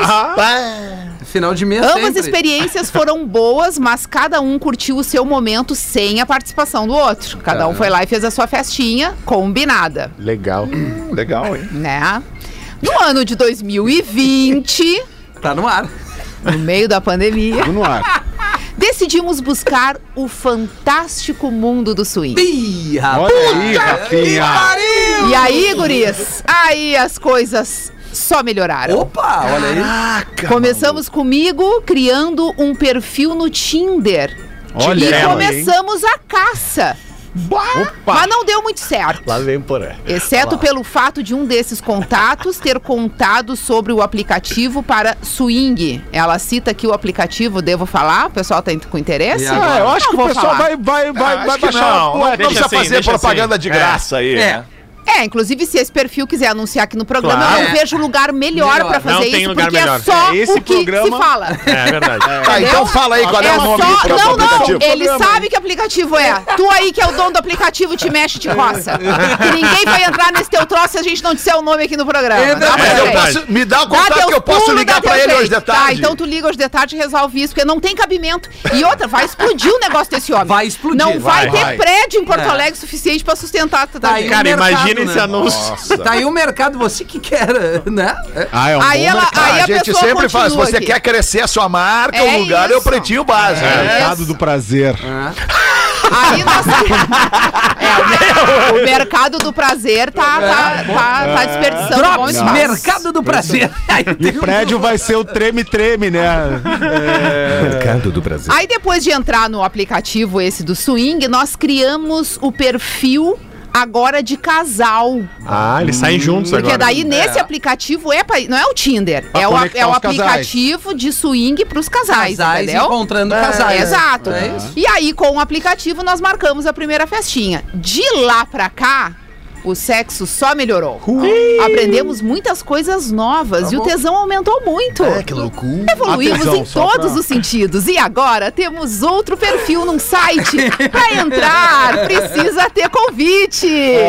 Final de mês Ambas sempre. experiências foram boas, mas cada um curtiu o seu momento sem a participação do outro. Cada um foi lá e fez a sua festinha combinada, Legal. Legal, hein? né? No ano de 2020, Tá no ar. no meio da pandemia, Tudo no ar. decidimos buscar o fantástico mundo do swing. Ih, rapaz. Olha aí, Rafinha. E aí, gurias, aí as coisas só melhoraram. Opa, olha aí. Começamos comigo criando um perfil no Tinder. Olha e ela começamos a caça. Mas não deu muito certo. Lá vem por aí. Exceto pelo fato de um desses contatos ter contado sobre o aplicativo para swing. Ela cita aqui o aplicativo, devo falar? O pessoal tá com interesse? Ah, eu acho Não que o pessoal falar. vai, vai, vai, Ah, vai que baixar não, a não, não precisa assim, fazer deixa propaganda assim. de graça aí. É. né? É, inclusive se esse perfil quiser anunciar aqui no programa, Claro. eu não É. vejo lugar melhor, Melhor. pra fazer Não tem isso, lugar porque melhor. é só É, esse o que programa- se fala. É verdade. Tá, então fala aí qual é, É o nome só. do Não, não, aplicativo. ele sabe que aplicativo é. Tu aí que é o dono do aplicativo, te mexe, te roça. E ninguém vai entrar nesse teu troço se a gente não disser o nome aqui no programa. É Dá Mas eu posso, me dá o Dá contato teus que eu posso ligar dá pra teu ele hoje de tarde. Tá, então tu liga hoje de tarde e resolve isso, porque não tem cabimento. E outra, vai explodir o negócio desse homem. Vai explodir. Não vai, Vai, ter vai. prédio em Porto É. Alegre suficiente pra sustentar Tá. Cara, o imagina esse né? anúncio. Tá Tá aí o mercado, você que quer, né? É. Ah, é um Aí bom ela- mercado. aí a a gente sempre faz. Você aqui. quer crescer a sua marca, É o lugar é o isso. pretinho básico. É. mercado do prazer. Aí nós... é, o, mer- o mercado do prazer tá, tá, tá, tá desperdiçando um bom Drops, espaço. mercado do prazer. E um- prédio vai ser o treme-treme, né? Mercado do Brasil. Aí depois de entrar no aplicativo esse do Swing, nós criamos o perfil agora de casal. Ah, eles saem juntos Porque agora. daí nesse aplicativo é pra, não é o Tinder, Pra é o, é o os casais. aplicativo de swing pros casais, Casais entendeu? encontrando casais. Exato. É isso. E aí, com o aplicativo, nós marcamos a primeira festinha. De lá pra cá, o sexo só melhorou. Aprendemos muitas coisas novas e o tesão aumentou muito. É, que loucura. Evoluímos Atenção, em todos pra- os sentidos. E agora temos outro perfil num site. Pra entrar, precisa ter convite. Você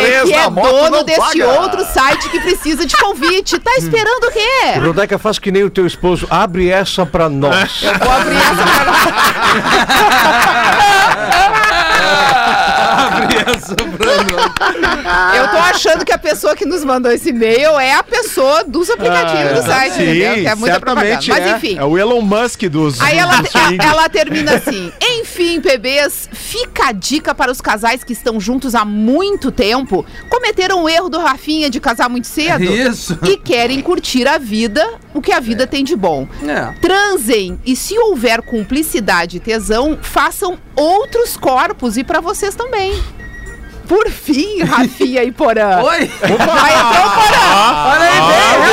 Três que é dono deste paga. outro site que precisa de convite. Tá esperando o quê? Rodaica, faz que nem o teu esposo. Abre essa pra nós. Eu vou abrir essa pra... Eu tô achando que a pessoa que nos mandou esse e-mail é a pessoa dos aplicativos do site, entendeu? Que é muita propaganda. Mas é. enfim. É o Elon Musk dos. Aí ela, ela termina assim: Enfim, bebês, fica a dica para os casais que estão juntos há muito tempo, cometeram o erro do Rafinha de casar muito cedo Isso. e querem curtir a vida, o que a vida tem de bom. É. Transem e se houver cumplicidade e tesão, façam outros corpos e para vocês também. Por fim, Rafinha e Porã. Oi! Vai entrar o Porã. Olha aí,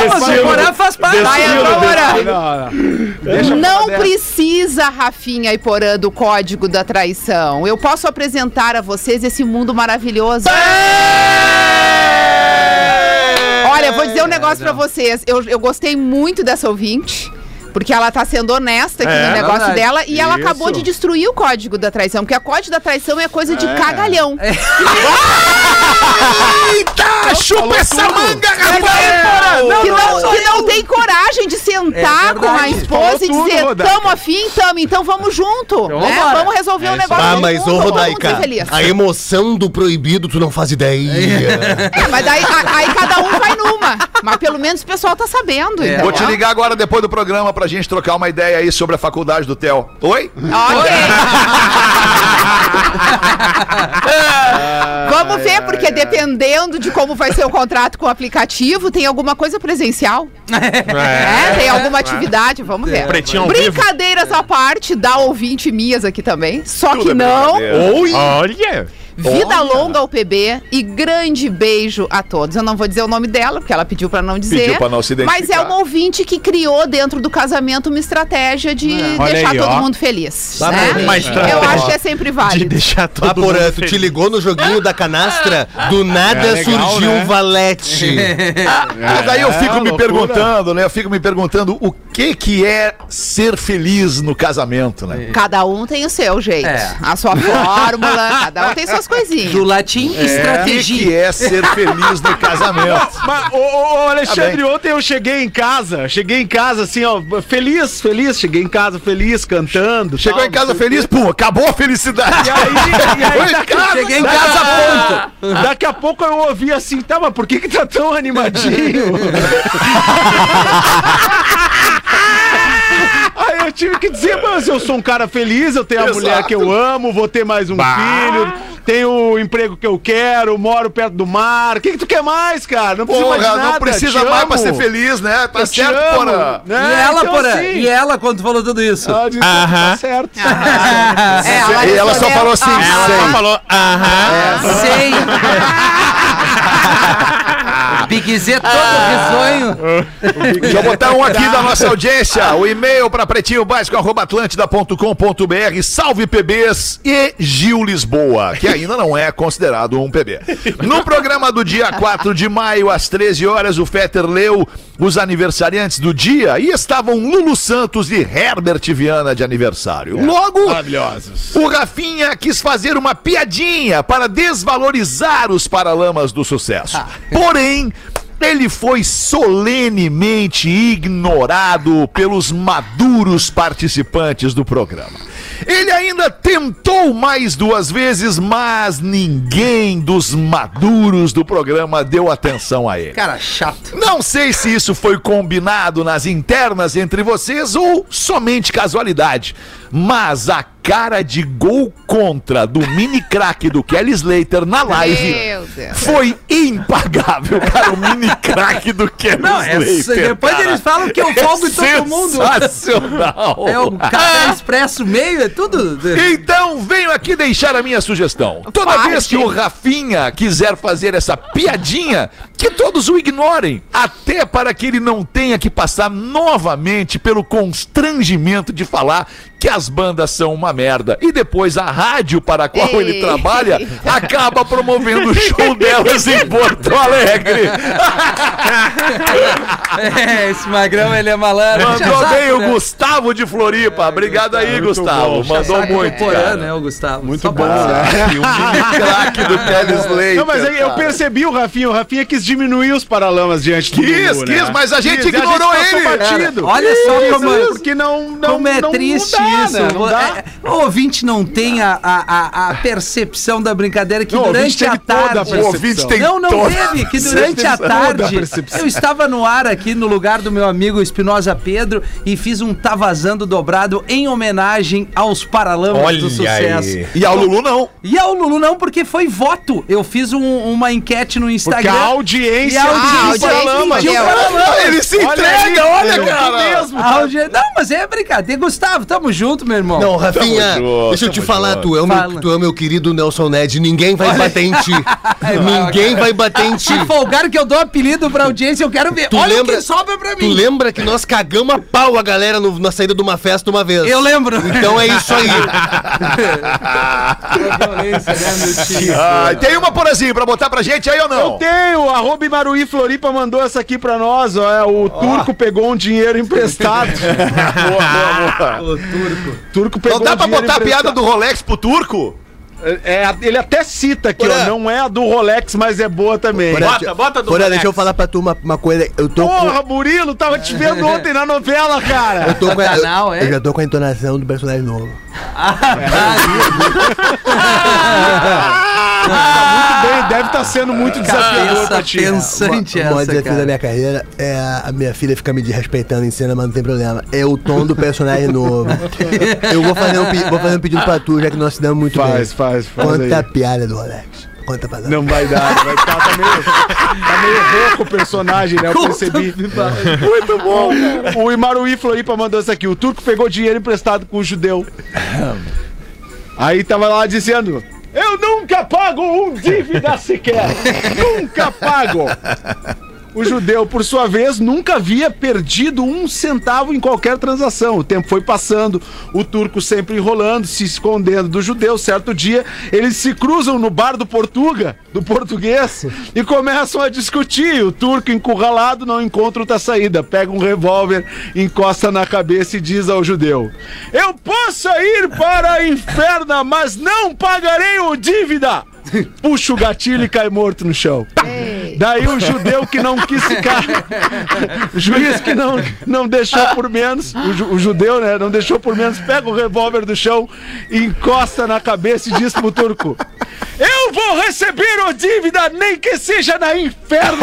é, mas o Porã faz parte. Vai entrar o Porã. Não, precisa, Rafinha e Porã, do código da traição. Eu posso apresentar a vocês esse mundo maravilhoso. Olha, eu vou dizer um negócio pra vocês. Eu, eu gostei muito dessa ouvinte. Porque ela tá sendo honesta aqui É, no negócio verdade. dela e ela Isso. acabou de destruir o código da traição. Porque o código da traição é coisa de cagalhão. Eita, chupa essa manga, rapaz! que, não, que não tem coragem de sentar É com a esposa e Falou tudo, dizer, Rodaica. tamo afim, tamo, então vamos junto. né? vambora. Vamos resolver o negócio. Ah, mas ô Rodaica, ser feliz. a emoção do proibido tu não faz ideia. É, mas daí a- aí cada um vai numa. Mas pelo menos o pessoal tá sabendo. É. entendeu? Vou te ligar agora depois do programa pra gente trocar uma ideia aí sobre a faculdade do Theo. Oi? Ok. Vamos ver, porque dependendo de como vai ser o contrato com o aplicativo, tem alguma coisa presencial. É, tem alguma atividade, vamos ver. Pretinho ao vivo. Brincadeiras à parte, da ouvinte Mias aqui também. Só Tudo que é não. brincadeira. Oi! Olha! Vida longa ao PB e grande beijo a todos. Eu não vou dizer o nome dela, porque ela pediu pra não dizer. Pediu pra não se Mas é identificar. uma ouvinte que criou dentro do casamento uma estratégia de Olha deixar aí, todo ó. mundo feliz. Tá né? bom. Uma Eu acho que é sempre De válido. deixar todo Porã, mundo tu te feliz. ligou no joguinho da canastra, do nada É legal, surgiu né? um valete. Mas daí eu fico É, me loucura. perguntando, né? Eu fico me perguntando o que que é ser feliz no casamento, né? Cada um tem o seu jeito, É. a sua fórmula, cada um tem suas coisinhas. Do latim, O que estratégia. que é ser feliz no casamento? Mas, ô, ô, ô, Alexandre, Tá ontem eu cheguei em casa, cheguei em casa assim, ó, feliz, feliz, cheguei em casa feliz, cantando. Chegou tal, em casa feliz, pum, acabou a felicidade. E aí, e aí daqui, casa, Cheguei em daqui casa, a pouco, daqui a pouco eu ouvi assim, tá, mas por que que tá tão animadinho? eu tive que dizer, mas eu sou um cara feliz, eu tenho a Exato. mulher que eu amo, vou ter mais um filho, tenho o emprego que eu quero, moro perto do mar. O que, que tu quer mais, cara? Não precisa mais Porra, nada. não precisa mais pra ser feliz, né? Tá Eu certo, né? E ela, Então, porra, assim, e ela quando falou tudo isso? ela disse, tá certo. É, a E ela só respondeu, falou assim, "Ah, Ela só falou, aham. Sei. Bigzê todo risonho. Deixa eu botar um aqui da nossa audiência. O e-mail para pretinhobásico.atlântida.com.br. Salve PBs e Gil Lisboa, que ainda não é considerado um PB. No programa do dia 4 de maio, às 13 horas, o Fetter leu os aniversariantes do dia e estavam Lulu Santos e Herbert Viana de aniversário. Logo, Maravilhosos. o Rafinha quis fazer uma piadinha para desvalorizar os paralamas do sucesso. Porém, ele foi solenemente ignorado pelos maduros participantes do programa. Ele ainda tentou mais duas vezes, mas ninguém dos maduros do programa deu atenção a ele. Cara, chato. Não sei se isso foi combinado nas internas entre vocês ou somente casualidade, mas a cara de gol contra do mini craque do Kelly Slater na live Deus. foi impagável, cara. O mini craque do Kelly Não, é, Slater. depois cara. eles falam que eu folgo em todo mundo. Sensacional. É o café expresso meio, é tudo. Então, venho aqui deixar a minha sugestão. Toda Faz, vez que o Rafinha quiser fazer essa piadinha, que todos o ignorem, até para que ele não tenha que passar novamente pelo constrangimento de falar que as bandas são uma merda. E depois a rádio para a qual ele Ei. trabalha acaba promovendo o show delas em Porto Alegre. É, esse magrão, ele é malandro. Mandou Chazaco, bem o né? Gustavo de Floripa. Obrigado aí, Gustavo. Mandou Chazaco muito. cara. né, o Gustavo? Muito Só bom, dizer. né? O mini craque do Kelly Slater. Não, mas aí eu percebi o Rafinha. O Rafinha quis diminuir os paralamas diante do Quis, quis, né? mas a gente Quis, ignorou passou ele. batido. Olha só Isso, como- Porque não, não, Como é não- não triste isso. né? Não dá. É, o ouvinte não tem a, a, a- a percepção da brincadeira que Não, durante a a tarde. percepção. O ouvinte tem não, não toda- teve, que durante a a tarde eu estava no ar aqui no lugar do meu amigo Espinosa Pedro e fiz um Tá Vazando dobrado em homenagem aos Paralamas Olha do Sucesso. aí. E ao Lulu não. E ao Lulu não, porque foi voto. Eu fiz um- uma enquete no Instagram. Porque a audiência E a audiência pediu Paralamas. Paralamas. Ele se Olha entrega, aí, olha, cara. mesmo. A audi- Não, mas é brincadeira. Gustavo, tamo junto, meu irmão. Não, Rafinha, junto, deixa eu te falar, junto. tu é, o Fala. meu, tu é o meu querido Nelson Ned, ninguém vai bater em ti. ninguém vai bater em ti. Se folgaram que eu dou apelido pra audiência, eu quero ver. Tu Olha lembra- o que sobra pra Tu mim. lembra que nós cagamos a pau a galera no- na saída de uma festa uma vez? Eu lembro. Então é isso aí. violência, né, meu tio? Ah, tem uma porazinha pra botar pra gente aí ou Eu não? tenho, arroba Imaruí Floripa mandou essa aqui pra nós, ó. é, O turco pegou um dinheiro emprestado. boa, boa, boa. Ô, turco. Turco pegou Não dá pra botar a piada do Rolex pro turco? É, ele até cita aqui, Porra. ó. Não é a do Rolex, mas é boa também. Porra. Bota, bota do Porra, Rolex. deixa eu falar pra tu uma, uma coisa. Eu tô Porra, Murilo, tava te vendo ontem na novela, cara. com. Eu, tô com a, Canal, é? eu já tô com a entonação do personagem novo. Muito bem, deve estar sendo muito desafiador pra ti. pensante O maior essa, desafio da cara. minha carreira é a minha filha ficar me desrespeitando em cena, mas não tem problema. É o tom do personagem novo. Eu vou fazer um, pe- vou fazer um pedido pra tu, já que nós se damos muito bem. Faz, faz, faz a aí. piada do Alex. Conta pra nós. Não vai dar, vai estar tá meio, tá meio rouco o personagem, né? Eu percebi. Muito bom. O Imaruí Floripa mandou isso aqui. O turco pegou dinheiro emprestado com o judeu. Aí tava lá dizendo: Eu nunca pago um dívida sequer. nunca pago. O judeu, por sua vez, nunca havia perdido um centavo em qualquer transação. O tempo foi passando, o turco sempre enrolando, se escondendo do judeu. Certo dia, eles se cruzam no bar do Portuga, do português, e começam a discutir. O turco, encurralado, não encontra outra saída. Pega um revólver, encosta na cabeça e diz ao judeu: Eu posso ir para a inferna, mas não pagarei o dívida. Puxa o gatilho e cai morto no chão. Daí o judeu que não quis ficar. O juiz que não, não deixou por menos. O, ju- o judeu, né? Não deixou por menos. Pega o revólver do chão, encosta na cabeça e diz pro turco: Eu vou receber a dívida, nem que seja na inferno!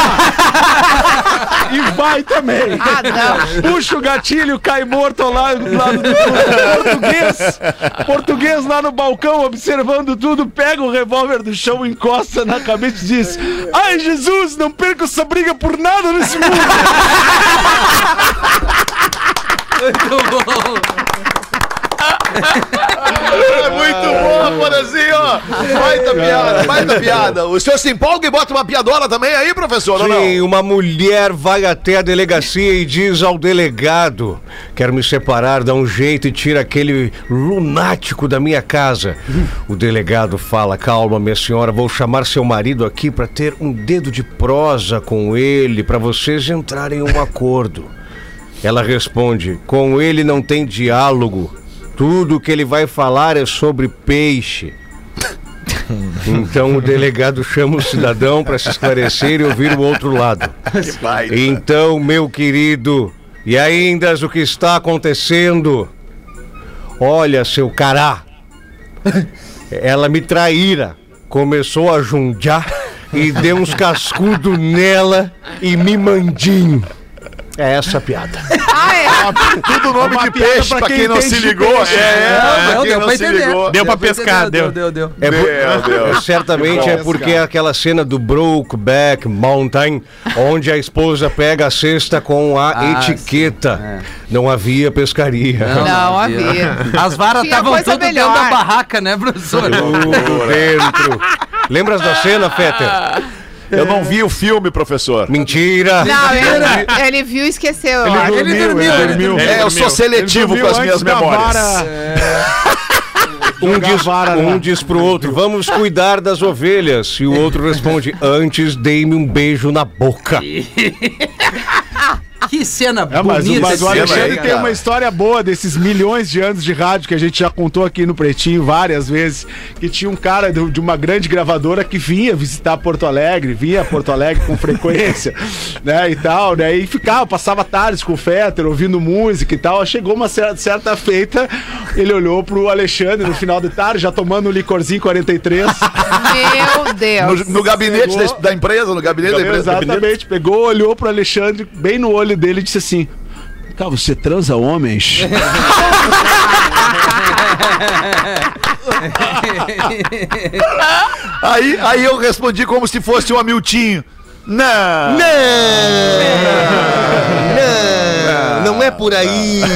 e vai também. Ah. Puxa o gatilho, cai morto ao lado do lado do português. Português lá no balcão, observando tudo, pega o revólver do chão, encosta na cabeça e diz: Ai, Jesus, não perca essa briga por nada nesse mundo. Muito bom. É muito bom, Porazinho! Baita piada, baita piada. O senhor se empolga e bota uma piadola também aí, professor, ou não? Sim, uma mulher vai até a delegacia e diz ao delegado: Quero me separar, dá um jeito e tira aquele lunático da minha casa. O delegado fala: Calma, minha senhora, vou chamar seu marido aqui para ter um dedo de prosa com ele, para vocês entrarem em um acordo. Ela responde: Com ele não tem diálogo. Tudo que ele vai falar é sobre peixe. Então o delegado chama o cidadão para se esclarecer e ouvir o outro lado. Então, meu querido, e ainda o que está acontecendo? Olha, seu cará, ela me traíra, começou a juntar e deu uns cascudos nela e me mandinho. É essa a piada. Ah, é. Tudo nome de peixe, pra quem quem não se ligou. peixe. É, Não, não, quem deu não pra se entender. ligou. Deu pra pescar, entender, deu. Deu, deu, É, Deus. Certamente é porque é aquela cena do Brokeback Mountain, onde a esposa pega a cesta com a Ah, etiqueta. Não havia pescaria. Não havia. As varas estavam tudo dentro melhor. da barraca, né, professor? Tudo dentro. Lembras da cena, Fetter? Eu não vi o filme, professor. Mentira! Não, ele, ele viu e esqueceu. eu acho. Ele dormiu, ele dormiu. É, eu sou seletivo Ele com as dormiu minhas memórias. vara. Um diz, vara um diz pro outro, vamos cuidar das ovelhas. E o outro responde, antes dei-me um beijo na boca. Que cena É, mas, o- bonita. mas o Alexandre filme, tem cara. uma história boa desses milhões de anos de rádio que a gente já contou aqui no Pretinho várias vezes. Que tinha um cara do- de uma grande gravadora que vinha visitar Porto Alegre, vinha a Porto Alegre com frequência, né? E tal, né? E ficava, passava tardes com o Fetter, ouvindo música e tal. Chegou uma certa, certa feita, ele olhou pro Alexandre no final de tarde, já tomando um licorzinho 43. Meu Deus. No, no gabinete da, da empresa, no gabinete da empresa. Exatamente, pegou, olhou pro Alexandre bem no olho dele e disse assim: Cara, você transa homens? Aí, aí eu respondi como se fosse um amiltinho. Não. Não, não é por aí.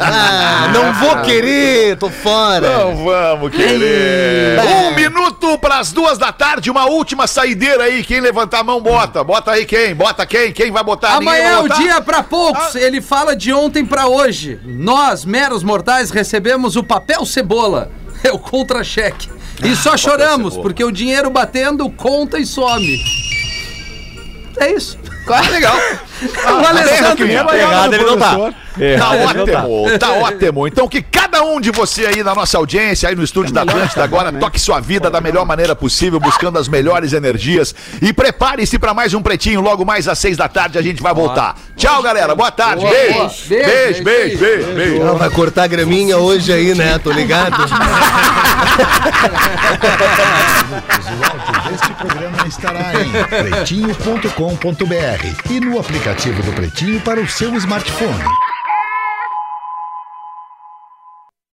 Ah, não vou querer, tô fora. Não vamos querer. Um minuto para as duas da tarde, uma última saideira aí. Quem levantar a mão, bota. Bota aí quem? Bota quem? Quem vai botar? Amanhã é o dia pra poucos. Ele fala de ontem pra hoje. Nós, meros mortais, recebemos o papel cebola. É o contra-cheque. E só choramos, cebola. porque o dinheiro batendo conta e some. É isso. Legal. O Alessandro. Errado ele não tá. Tá ótimo, tá ótimo. Então que cada um de você aí na nossa audiência, aí no estúdio da Atlântida agora, toque sua vida da melhor maneira possível, buscando as melhores energias. E prepare-se para mais um Pretinho, logo mais às seis da tarde a gente vai voltar. Tchau, galera. Boa tarde. Beijo. Beijo, Beijo, beijo, beijo. Ah, vai cortar graminha hoje aí, né? Tô ligado. O áudio deste programa estará em pretinho.com.br e no aplicativo do Pretinho para o seu smartphone.